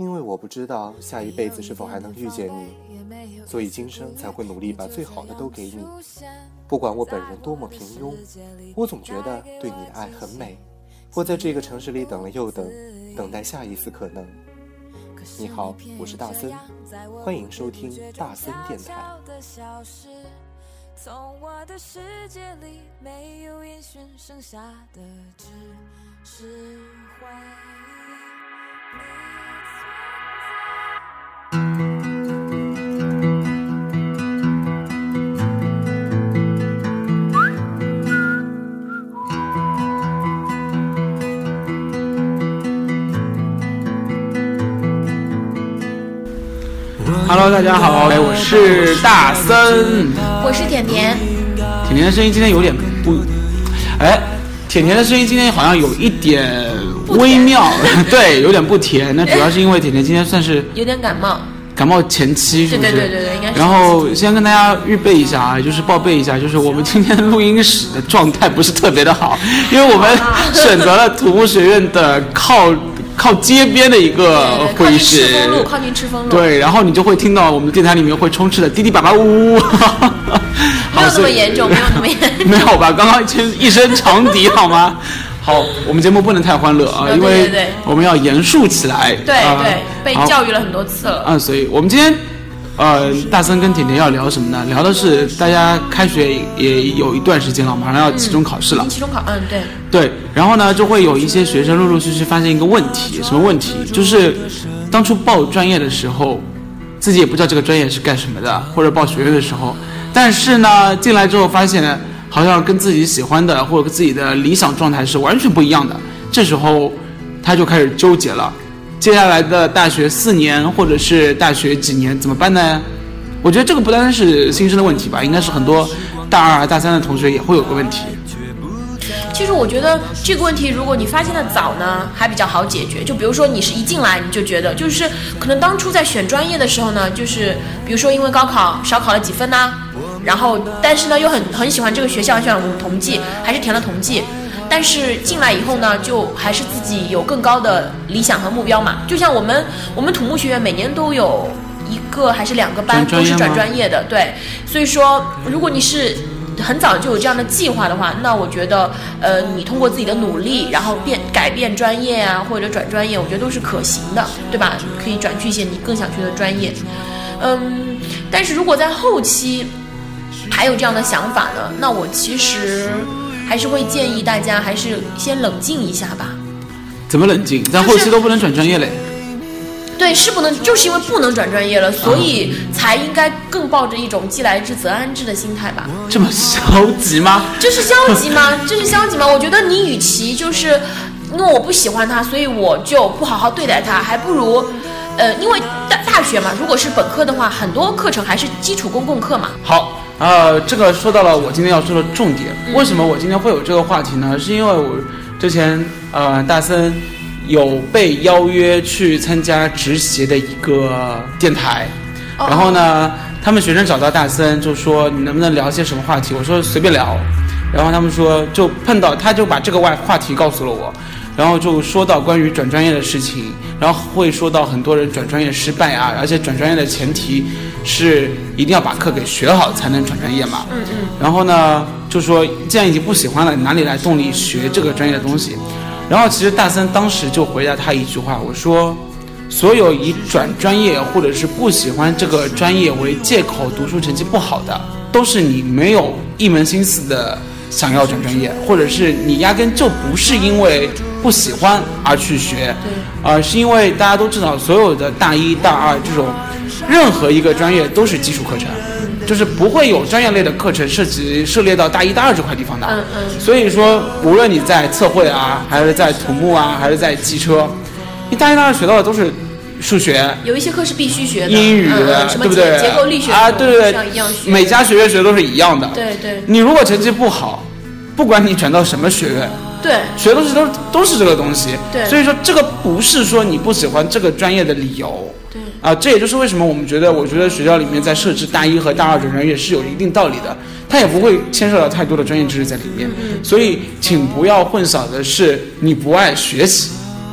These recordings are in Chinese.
因为我不知道下一辈子是否还能遇见你，所以今生才会努力把最好的都给你。不管我本人多么平庸，我总觉得对你的爱很美。我在这个城市里等了又等，等待下一次可能。你好，我是大森，欢迎收听大森电台。从我的世界里没有烟熏，剩下的只是回忆。Hello，大家好，我是大森，我是甜甜。甜甜的声音今天有点不，哎，甜甜的声音今天好像有一点微妙，对，有点不甜。那主要是因为甜甜今天算是有点感冒，感冒前期是不是？对对对对，应该是。然后先跟大家预备一下啊，就是报备一下，就是我们今天录音室的状态不是特别的好，因为我们选择了土木学院的靠。靠街边的一个会议室，靠近赤峰路，靠近赤峰路。对，然后你就会听到我们的电台里面会充斥的滴滴叭叭呜 呜。没有那么严重，没有那么 严重。没有吧？刚刚一一声长笛，好吗？好，我们节目不能太欢乐啊，因为我们要严肃起来。对对，被教育了很多次了。嗯，所以我们今天。呃，大森跟甜甜要聊什么呢？聊的是大家开学也有一段时间了，马上要期中考试了。期中考，嗯，对。对，然后呢，就会有一些学生陆陆续续发现一个问题，什么问题？就是当初报专业的时候，自己也不知道这个专业是干什么的，或者报学院的时候，但是呢，进来之后发现好像跟自己喜欢的或者跟自己的理想状态是完全不一样的，这时候他就开始纠结了。接下来的大学四年，或者是大学几年怎么办呢？我觉得这个不单单是新生的问题吧，应该是很多大二、大三的同学也会有个问题。其实我觉得这个问题，如果你发现的早呢，还比较好解决。就比如说，你是一进来你就觉得，就是可能当初在选专业的时候呢，就是比如说因为高考少考了几分呐，然后但是呢又很很喜欢这个学校，喜欢统计，还是填了统计。但是进来以后呢，就还是自己有更高的理想和目标嘛。就像我们我们土木学院每年都有一个还是两个班都是转专业的，对。所以说，如果你是很早就有这样的计划的话，那我觉得，呃，你通过自己的努力，然后变改变专业啊，或者转专业，我觉得都是可行的，对吧？可以转去一些你更想去的专业。嗯，但是如果在后期还有这样的想法呢，那我其实。还是会建议大家，还是先冷静一下吧。怎么冷静？在后期都不能转专业嘞。对，是不能，就是因为不能转专业了，所以才应该更抱着一种既来之则安之的心态吧。这么消极吗？这是消极吗？这是消极吗？我觉得你与其就是因为我不喜欢他，所以我就不好好对待他，还不如，呃，因为大大学嘛，如果是本科的话，很多课程还是基础公共课嘛。好。呃，这个说到了我今天要说的重点。为什么我今天会有这个话题呢？是因为我之前呃大森有被邀约去参加职协的一个电台，然后呢，他们学生找到大森就说你能不能聊些什么话题？我说随便聊，然后他们说就碰到他就把这个外话题告诉了我。然后就说到关于转专业的事情，然后会说到很多人转专业失败啊，而且转专业的前提是一定要把课给学好才能转专业嘛。嗯嗯。然后呢，就说既然已经不喜欢了，哪里来动力学这个专业的东西？然后其实大三当时就回答他一句话，我说，所有以转专业或者是不喜欢这个专业为借口读书成绩不好的，都是你没有一门心思的想要转专业，或者是你压根就不是因为不喜欢而去学，而是因为大家都知道，所有的大一大二这种任何一个专业都是基础课程。就是不会有专业类的课程涉及涉猎到大一、大二这块地方的。嗯嗯。所以说，无论你在测绘啊，还是在土木啊，还是在机车，你大一、大二学到的都是数学。有一些课是必须学的。英语，对不对？结构力学啊，对对对，每家学院学都是一样的。对对。你如果成绩不好，不管你转到什么学院，对，学的东西都都是这个东西。对。所以说，这个不是说你不喜欢这个专业的理由。对啊，这也就是为什么我们觉得，我觉得学校里面在设置大一和大二的专业是有一定道理的，它也不会牵涉到太多的专业知识在里面。嗯所以，请不要混淆的是你不爱学习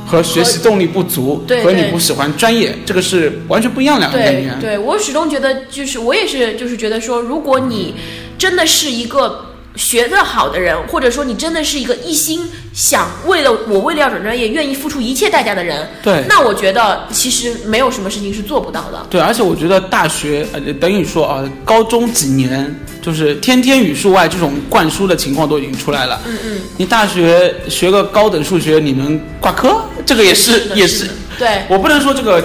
和学习动力不足和你不喜欢专业，这个是完全不一样两个概念。对我始终觉得，就是我也是，就是觉得说，如果你真的是一个。学得好的人，或者说你真的是一个一心想为了我为了要转专业愿意付出一切代价的人，对，那我觉得其实没有什么事情是做不到的。对，而且我觉得大学呃等于说啊，高中几年就是天天语数外这种灌输的情况都已经出来了。嗯嗯。你大学学个高等数学，你能挂科？这个也是也是。对。我不能说这个。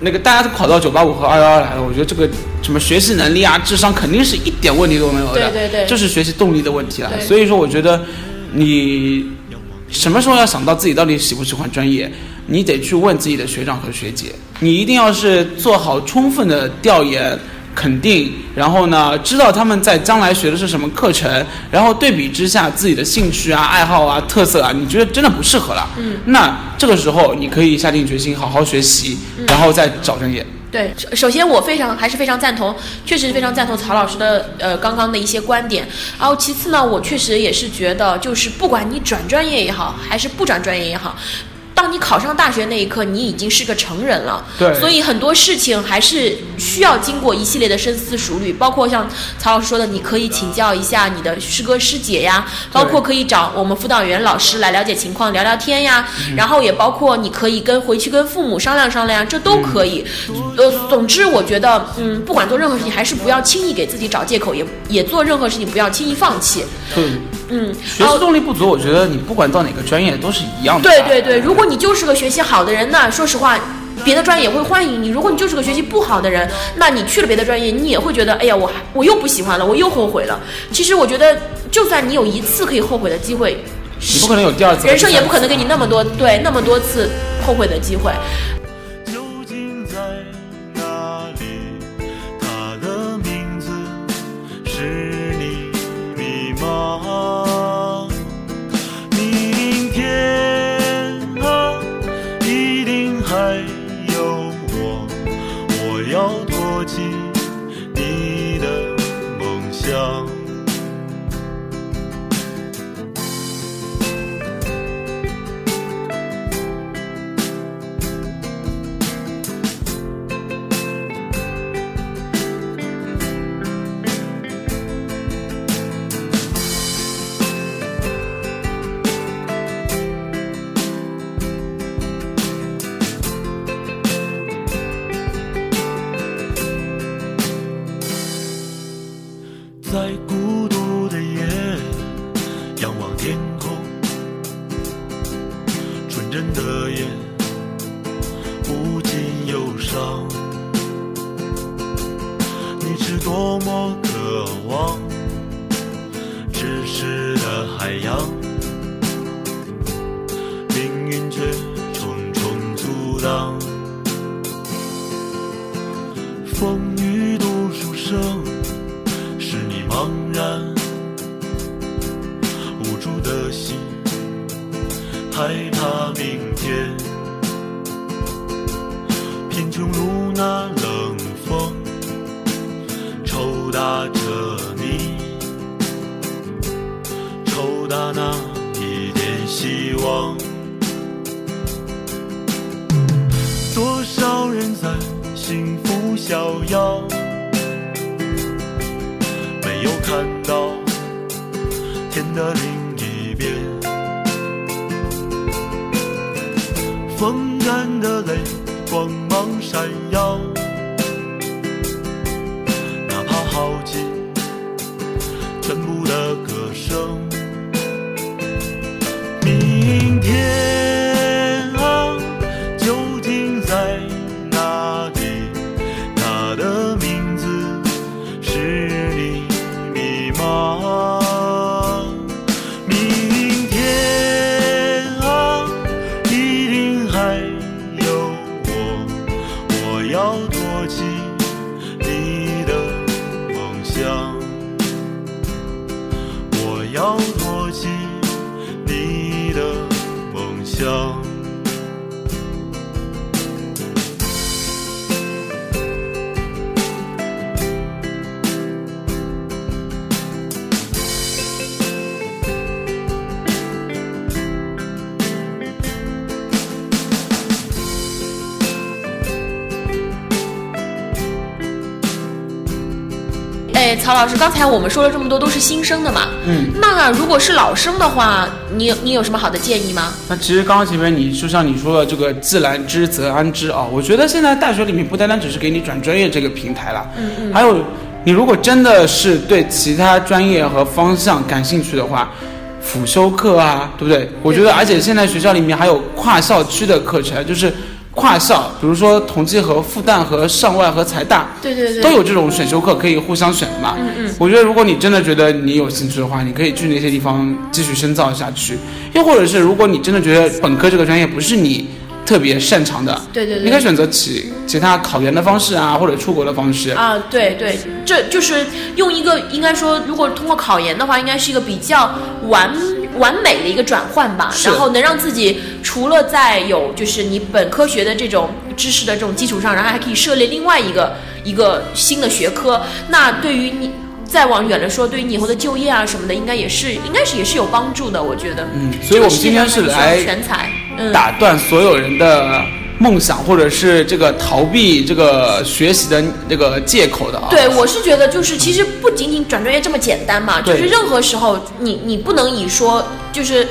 那个大家都考到九八五和二幺幺来了，我觉得这个什么学习能力啊、智商肯定是一点问题都没有的，对对对，就是学习动力的问题了。所以说，我觉得你什么时候要想到自己到底喜不喜欢专业，你得去问自己的学长和学姐，你一定要是做好充分的调研。肯定，然后呢，知道他们在将来学的是什么课程，然后对比之下自己的兴趣啊、爱好啊、特色啊，你觉得真的不适合了，嗯，那这个时候你可以下定决心好好学习，然后再找专业。对，首先我非常还是非常赞同，确实非常赞同曹老师的呃刚刚的一些观点。然后其次呢，我确实也是觉得，就是不管你转专业也好，还是不转专业也好。当你考上大学那一刻，你已经是个成人了。对，所以很多事情还是需要经过一系列的深思熟虑，包括像曹老师说的，你可以请教一下你的师哥师姐呀，包括可以找我们辅导员老师来了解情况、聊聊天呀。然后也包括你可以跟回去跟父母商量商量，这都可以。呃，总之我觉得，嗯，不管做任何事情，还是不要轻易给自己找借口，也也做任何事情不要轻易放弃。嗯嗯，学习动力不足，我觉得你不管到哪个专业都是一样的。对对对，如果你就是个学习好的人，那说实话，别的专业也会欢迎你；如果你就是个学习不好的人，那你去了别的专业，你也会觉得，哎呀，我我又不喜欢了，我又后悔了。其实我觉得，就算你有一次可以后悔的机会，你不可能有第二次，人生也不可能给你那么多对那么多次后悔的机会。和你抽打那一点希望多少人在幸福逍遥没有看到天的另一边。风干的泪光芒闪耀。笑。曹老师，刚才我们说了这么多都是新生的嘛，嗯，那如果是老生的话，你有你有什么好的建议吗？那其实刚刚前面你就像你说的这个既来之则安之啊，我觉得现在大学里面不单单只是给你转专业这个平台了，嗯嗯，还有你如果真的是对其他专业和方向感兴趣的话，辅修课啊，对不对？我觉得，而且现在学校里面还有跨校区的课程，就是跨校，比如说同济和复旦和上外和财大，对对对，都有这种选修课可以互相选的嘛。嗯嗯，我觉得如果你真的觉得你有兴趣的话，你可以去那些地方继续深造下去。又或者是如果你真的觉得本科这个专业不是你特别擅长的，对对对你可以选择其其他考研的方式啊，或者出国的方式。啊，对对，这就是用一个应该说，如果通过考研的话，应该是一个比较完完美的一个转换吧，然后能让自己除了在有就是你本科学的这种知识的这种基础上，然后还可以涉猎另外一个一个新的学科，那对于你。再往远了说，对于你以后的就业啊什么的，应该也是，应该是也是有帮助的，我觉得。嗯所以我们今天是来全才，嗯，打断所有人的梦想，或者是这个逃避这个学习的这个借口的啊。对，我是觉得就是其实不仅仅转专业这么简单嘛，就是任何时候你你不能以说就是。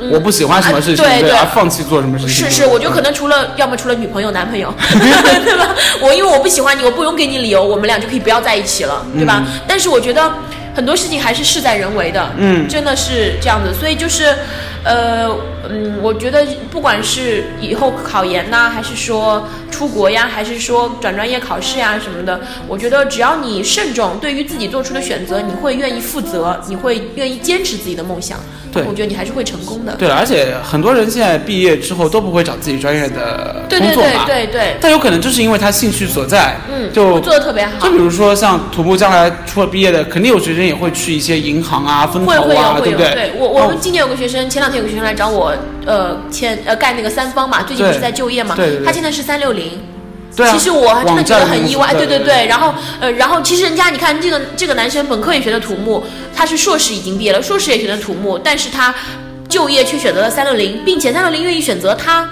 嗯我不喜欢什么事情，啊对对而放弃做什么事情。是是，我觉得可能除了要么除了女朋友、男朋友，对吧？我因为我不喜欢你，我不用给你理由，我们俩就可以不要在一起了，对吧？但是我觉得很多事情还是事在人为的，嗯真的是这样子。所以就是，呃，嗯，我觉得不管是以后考研呐、还是说出国呀，还是说转专业考试呀什么的，我觉得只要你慎重，对于自己做出的选择，你会愿意负责，你会愿意坚持自己的梦想，对我觉得你还是会成功的。对了，而且很多人现在毕业之后都不会找自己专业的对对对工作嘛，对对，但有可能就是因为他兴趣所在，嗯，就做的特别好就。比如说像土木将来出了毕业的，肯定有学生也会去一些银行啊、分会会有会有，对不对？对我我哦们今年有个学生，前两天有个学生来找我，呃，签呃盖那个三方嘛，最近不是在就业嘛，对对对他现在是三六零。对啊，其实我还真的觉得很意外，对对对。然后呃，然后其实人家你看这个这个男生本科也学的土木，他是硕士已经毕业了，硕士也学的土木，但是他就业却选择了三六零，并且三六零愿意选择他，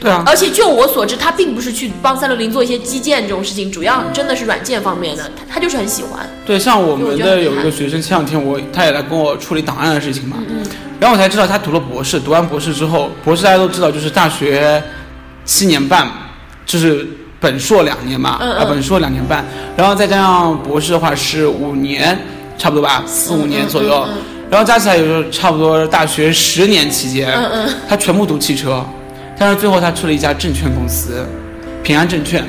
对啊，而且就我所知，他并不是去帮三六零做一些基建这种事情，主要真的是软件方面的，他他就是很喜欢。对，像我我们的有一个学生，前两天我他也来跟我处理档案的事情嘛，嗯然后我才知道他读了博士，读完博士之后，博士大家都知道就是大学七年半，就是本硕两年嘛，嗯嗯啊本硕两年半，然后再加上博士的话是五年，差不多吧，四五年左右，然后加起来也就差不多大学十年期间，他全部读汽车，但是最后他去了一家证券公司，平安证券。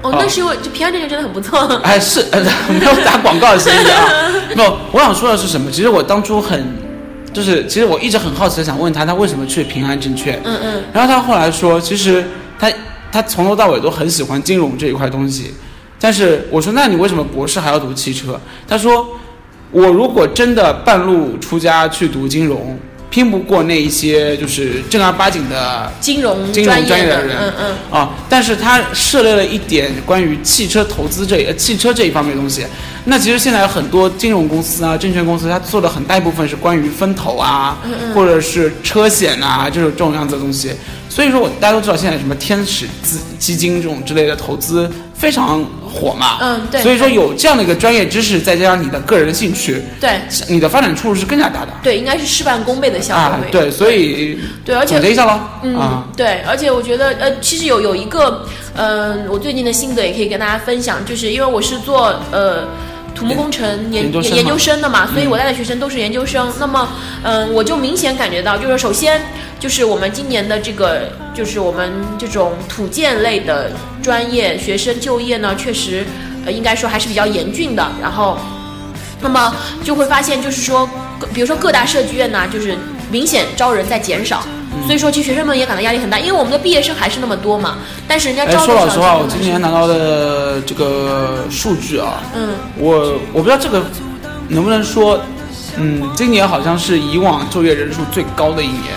哦，那是因为就平安证券真的很不错。哎，是呃，没有打广告的声音啊。没有，我想说的是什么？其实我当初很，就是其实我一直很好奇的想问他，他为什么去平安证券？嗯嗯。然后他后来说，其实他他从头到尾都很喜欢金融这一块东西。但是我说，那你为什么博士还要读汽车？他说，我如果真的半路出家去读金融，拼不过那一些就是正儿八经的金融金融专业的人，嗯嗯。啊，但是他涉猎了一点关于汽车投资这呃汽车这一方面的东西。那其实现在有很多金融公司啊、证券公司，它做的很大一部分是关于分投啊，嗯或者是车险啊这种这种样子的东西。所以说我大家都知道现在什么天使资基金这种之类的投资非常火嘛，嗯对所以说有这样的一个专业知识，再加上你的个人兴趣，对你的发展出路是更加大的。对，应该是事半功倍的效果。，啊对，所以对而且总结一下喽，嗯，啊，对，而且我觉得，呃，其实有有一个，嗯、我最近的心得也可以跟大家分享，就是因为我是做呃土木工程研研究生嘛研究生的嘛，所以我带的学生都是研究生。那么，嗯、我就明显感觉到，就是首先就是我们今年的这个，就是我们这种土建类的专业学生就业呢，确实，呃，应该说还是比较严峻的。然后。那么就会发现，就是说，比如说各大设计院呢，就是明显招人在减少，嗯所以说其实学生们也感到压力很大，因为我们的毕业生还是那么多嘛，但是人家哎，招的说老实话，我今年拿到的这个数据啊，嗯我我不知道这个能不能说，嗯，今年好像是以往就业人数最高的一年，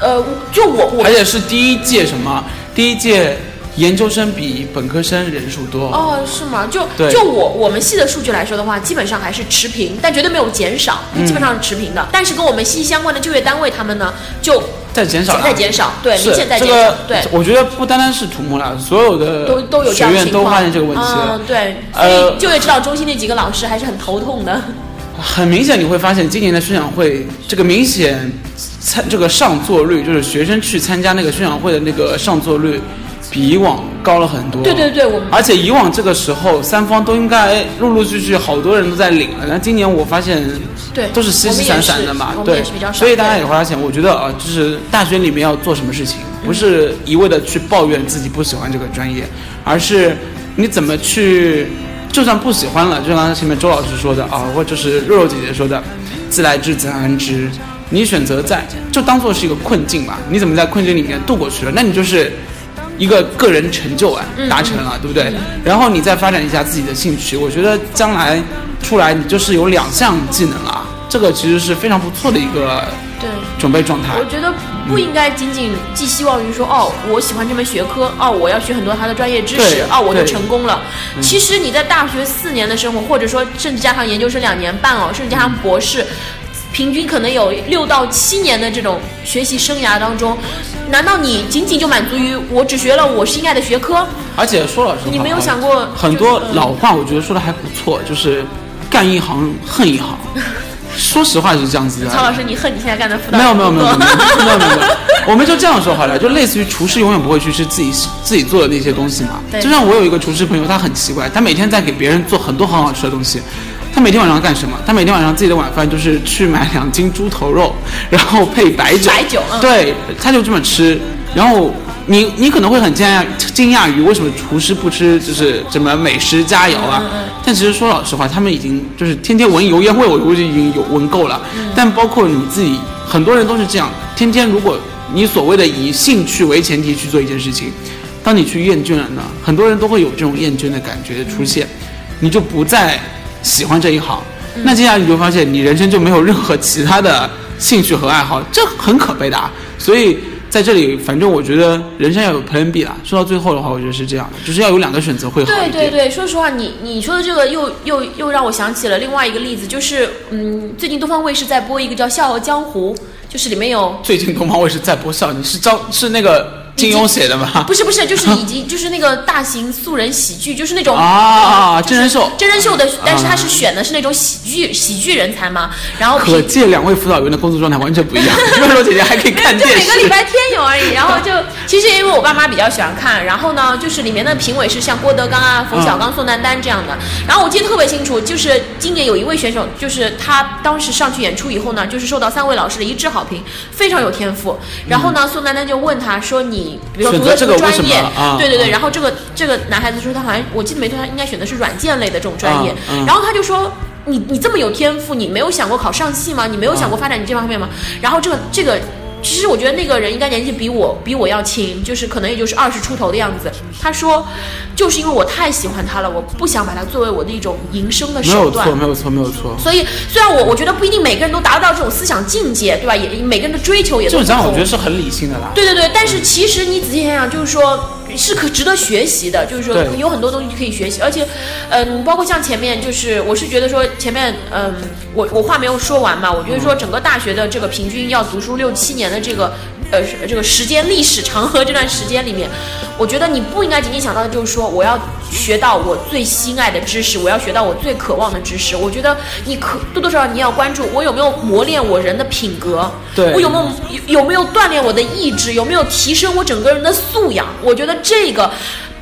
呃，就我我而且是第一届什么？第一届研究生比本科生人数多。哦，是吗？就对就我我们系的数据来说的话，基本上还是持平，但绝对没有减少，嗯基本上是持平的。但是跟我们息息相关的就业单位，他们呢就在减少，在减少，对，是明显在减少，个，对。我觉得不单单是土木了，所有的都都有这学院都样的情况，发现这个问题了。嗯，对，所呃以就业指导中心那几个老师还是很头痛的。很明显，你会发现今年的宣讲会，这个明显参这个上座率，就是学生去参加那个宣讲会的那个上座率，比以往高了很多。对对对，我们而且以往这个时候，三方都应该陆陆续续好多人都在领了，但今年我发现对都是稀稀散散的嘛对所以大家也会发现，我觉得啊，就是大学里面要做什么事情，不是一味的去抱怨自己不喜欢这个专业，而是你怎么去，就算不喜欢了，就像前面周老师说的啊，或者是肉肉姐姐说的，自来之则安之。你选择在就当做是一个困境吧，你怎么在困境里面度过去了？那你就是一个个人成就啊，达成了，对不对？然后你再发展一下自己的兴趣，我觉得将来出来你就是有两项技能了，这个其实是非常不错的一个对。准备状态我。觉得不应该仅仅寄希望于说，哦，我喜欢这门学科，哦，我要学很多他的专业知识，哦，我就成功了。其实你在大学四年的生活，或者说甚至加上研究生两年半哦，甚至加上博士，平均可能有六到七年的这种学习生涯当中，难道你仅仅就满足于我只学了我心爱的学科？而且说老实话，你没有想过很多老话，我觉得说的还不错，就是干一行恨一行。说实话是这样子的。曹老师，你恨你现在干的辅导没有没有没有没有没有没有没有，我们就这样说好了，就类似于厨师永远不会去吃自己自己做的那些东西嘛。就像我有一个厨师朋友，他很奇怪，他每天在给别人做很多很好吃的东西。他每天晚上干什么？他每天晚上自己的晚饭就是去买两斤猪头肉，然后配白酒。白酒嗯对，他就这么吃。然后你你可能会很惊讶惊讶于为什么厨师不吃就是什么美食佳肴啊？但其实说老实话，他们已经就是天天闻油烟味，我估计已经有闻够了。但包括你自己，很多人都是这样，天天如果你所谓的以兴趣为前提去做一件事情，当你去厌倦了呢，很多人都会有这种厌倦的感觉出现，你就不再喜欢这一行。那接下来你就发现，你人生就没有任何其他的兴趣和爱好，这很可悲的啊。所以在这里，反正我觉得人生要有 Plan B 啦。说到最后的话，我觉得是这样的，就是要有两个选择会好。对对对，说实话，你你说的这个又又又让我想起了另外一个例子，就是嗯，最近东方卫视在播一个叫《笑傲江湖》，就是里面有最近东方卫视在播笑，你是招是那个金庸写的吗？不是不是，就是已经就是那个大型素人喜剧，就是那种啊就是真人秀真人秀的，但是他是选的是那种喜剧喜剧人才嘛，然后可见两位辅导员的工作状态完全不一样。温柔姐姐还可以看就电视，每个礼拜天有而已。然后就其实因为我爸妈比较喜欢看，然后呢，就是里面的评委是像郭德纲啊、冯小刚、宋丹丹这样的。然后我记得特别清楚，就是今年有一位选手，就是他当时上去演出以后呢，就是受到三位老师的一致好评，非常有天赋。然后呢，宋丹丹就问他说：“你比如说读的什么么专业？”啊对对对。啊然后这个这个男孩子说他好像我记得没错，他应该选的是软件类的这种专业。啊嗯然后他就说。你你这么有天赋，你没有想过考上戏吗？你没有想过发展你这方面吗？然后这个这个，其实我觉得那个人应该年纪比我比我要轻，就是可能也就是二十出头的样子。他说，就是因为我太喜欢他了，我不想把他作为我的一种营生的没有手段错，。没有错，没有错。所以虽然我我觉得不一定每个人都达到这种思想境界，对吧？也每个人的追求也这种想法都不同。我觉得是很理性的啦。对对对，但是其实你仔细想想，就是说是可值得学习的，就是说对有很多东西可以学习，而且，嗯，包括像前面就是我是觉得说前面，嗯，我我话没有说完嘛，我觉得说整个大学的这个平均要读书六七年的这个。呃，这个时间历史长河这段时间里面，我觉得你不应该仅仅想到的就是说我要学到我最心爱的知识，我要学到我最渴望的知识。我觉得你可多多少少你要关注我有没有磨练我人的品格，对我有没有有有没有锻炼我的意志，有没有提升我整个人的素养？我觉得这个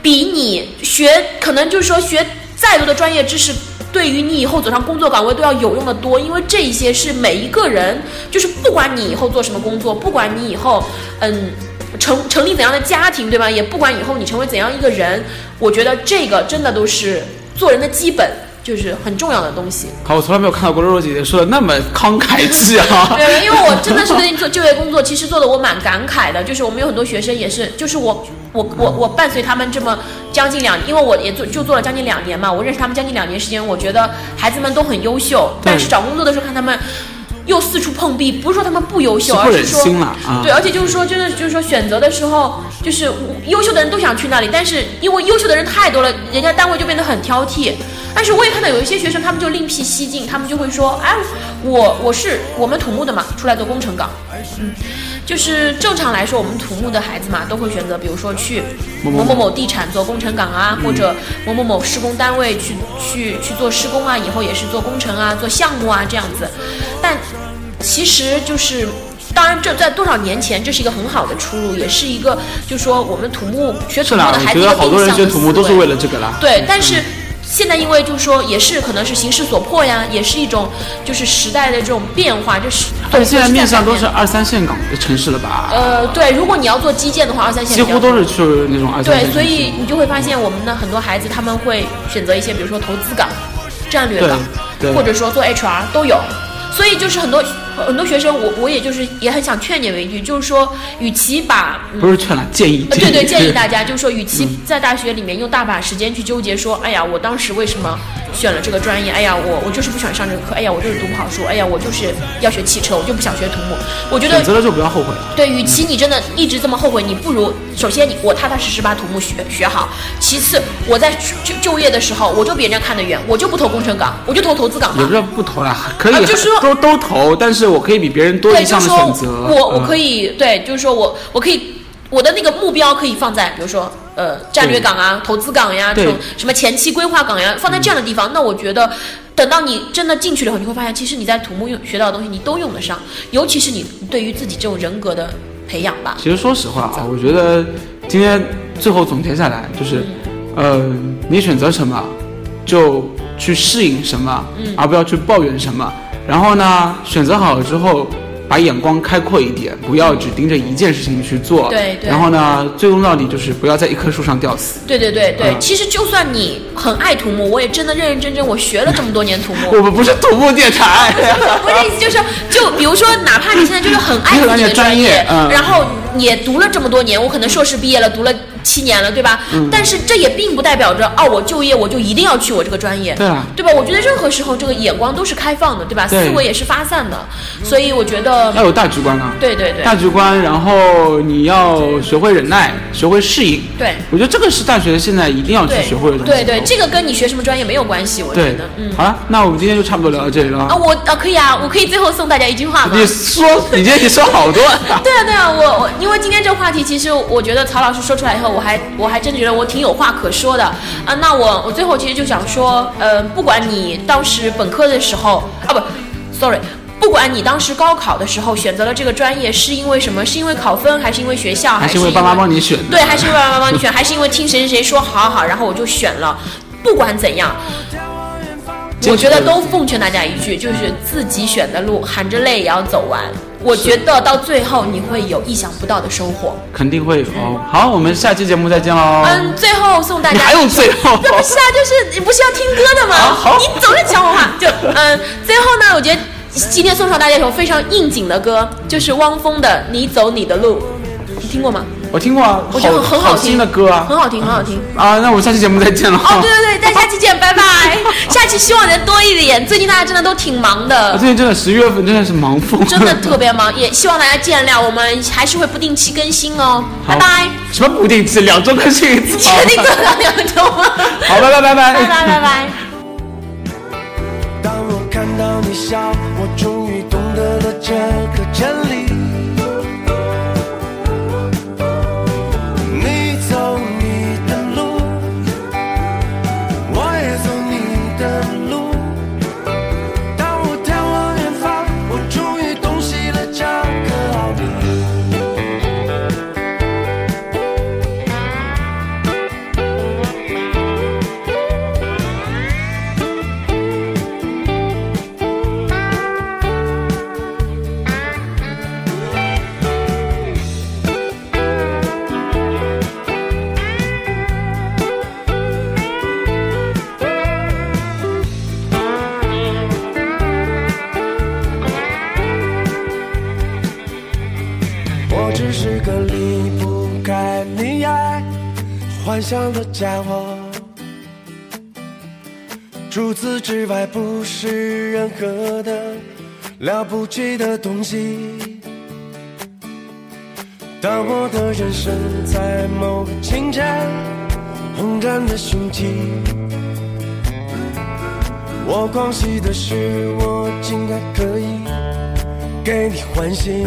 比你学可能就是说学再多的专业知识。对于你以后走上工作岗位都要有用的多，因为这一些是每一个人，就是不管你以后做什么工作，不管你以后嗯成成立怎样的家庭，对吧？也不管以后你成为怎样一个人，我觉得这个真的都是做人的基本，就是很重要的东西。好，我从来没有看到过肉肉姐姐说的那么慷慨激昂。对，因为我真的是最近做就业工作，其实做的我蛮感慨的。就是我们有很多学生也是，就是我我我我伴随他们这么将近两，因为我也做就做了将近两年嘛，我认识他们将近两年时间，我觉得孩子们都很优秀，但是找工作的时候看他们。又四处碰壁。不是说他们不优秀，是而是说啊对，而且就是说，真的就是说选择的时候，就是优秀的人都想去那里，但是因为优秀的人太多了，人家单位就变得很挑剔。但是我也看到有一些学生，他们就另辟蹊径，他们就会说，哎，我我是我们土木的嘛，出来做工程岗，嗯，就是正常来说，我们土木的孩子嘛，都会选择，比如说去某某某地产做工程岗啊，或者某某某施工单位去去去做施工啊，以后也是做工程啊，做项目啊这样子。但其实就是。当然，这在多少年前，这是一个很好的出路，也是一个，就是说我们土木学土木的我觉得好孩子一个定多人学土木都是为了这个啦。对，但是现在因为就是说，也是可能是形势所迫呀，也是一种就是时代的这种变化，就是对现在面向都是二三线港的城市了吧？呃，对，如果你要做基建的话，二三线几乎都是去那种二三对，线对。所以你就会发现我们的很多孩子他们会选择一些，比如说投资岗、战略岗，或者说做 HR 都有。所以就是很多很多学生，我我也就是也很想劝你们一句，就是说，与其把嗯不是劝了，建议。呃，对对，建议。大家就是说，与其在大学里面用大把时间去纠结说，哎呀，我当时为什么选了这个专业？哎呀，我我就是不喜欢上这个课。哎呀，我就是读不好书。哎呀，我就是要学汽车，我就不想学土木。我觉得选择了就不要后悔了。对，与其你真的一直这么后悔，你不如首先你我踏踏实实把土木学学好，其次我在就就业的时候我就比人家看得远，我就不投工程岗，我就投投资岗嘛也不。是不投了，可以啊就是说都都投，但是我可以比别人多对，一项的选择。嗯我我可以对，就是说我我可以我的那个目标可以放在比如说呃战略岗啊、投资岗呀、这对种什么前期规划岗呀，放在这样的地方，那我觉得。等到你真的进去了以后，你会发现，其实你在土木用学到的东西，你都用得上，尤其是你对于自己这种人格的培养吧。其实说实话啊，我觉得今天最后总结下来就是，呃，你选择什么，就去适应什么，嗯而不要去抱怨什么。然后呢，选择好了之后，把眼光开阔一点，不要只盯着一件事情去做。对对然后呢，最终到底就是不要在一棵树上吊死。对对对对，嗯其实就算你很爱土木，我也真的认认真真，我学了这么多年土木。我们不是土木电台。我的意思就是，就比如说，哪怕你现在就是很爱自己的专业嗯然后也读了这么多年，我可能硕士毕业了，读了七年了，对吧？嗯但是这也并不代表着哦，我就业我就一定要去我这个专业，对啊对吧？我觉得任何时候这个眼光都是开放的，对吧？对思维也是发散的，所以我觉得，要有大局观啊。对对对大局观，然后你要学会忍耐，学会适应。对我觉得这个是大学现在一定要去学会的东西。对对，这个跟你学什么专业没有关系，我觉对得，嗯。好了，那我们今天就差不多聊到这里了。啊，我啊可以啊，我可以最后送大家一句话吗？你说，你今天你说好多。对啊，对啊，我我因为今天这个话题，其实我觉得曹老师说出来以后，我还我还真觉得我挺有话可说的啊。那我我最后其实就想说，呃，不管你当时本科的时候啊不，sorry。不管你当时高考的时候选择了这个专业，是因为什么？是因为考分，还是因为学校，还是因为爸妈帮你选？对，还是因为爸妈帮你选，还是因为听谁谁谁说好好好，然后我就选了。不管怎样，我觉得都奉劝大家一句，就是自己选的路，含着泪也要走完。我觉得到最后你会有意想不到的收获。肯定会有。好，我们下期节目再见喽。嗯，最后送大家，你还有最后那不是啊，就是你不是要听歌的吗？好好你总是抢我话。就嗯，最后呢，我觉得今天送上大家一首非常应景的歌，就是汪峰的《你走你的路》，你听过吗？我听过啊，我觉得很好好听新的歌啊很好听，很好听。啊！那我们下期节目再见了。哦，对对对，大家下期见，拜拜。下期希望能多一点。最近大家真的都挺忙的，最近真的十一月份真的是忙疯，真的特别忙，也希望大家见谅，我们还是会不定期更新哦。拜拜。什么不定期？两周更新一次？确定做到两周吗？好，拜拜拜拜 拜拜拜拜。当我看到你笑，我终于懂得了这个真理。之外不是任何的了不起的东西。当我的人生在某个清晨轰然的兴起，我狂喜的是，我竟然可以给你欢心。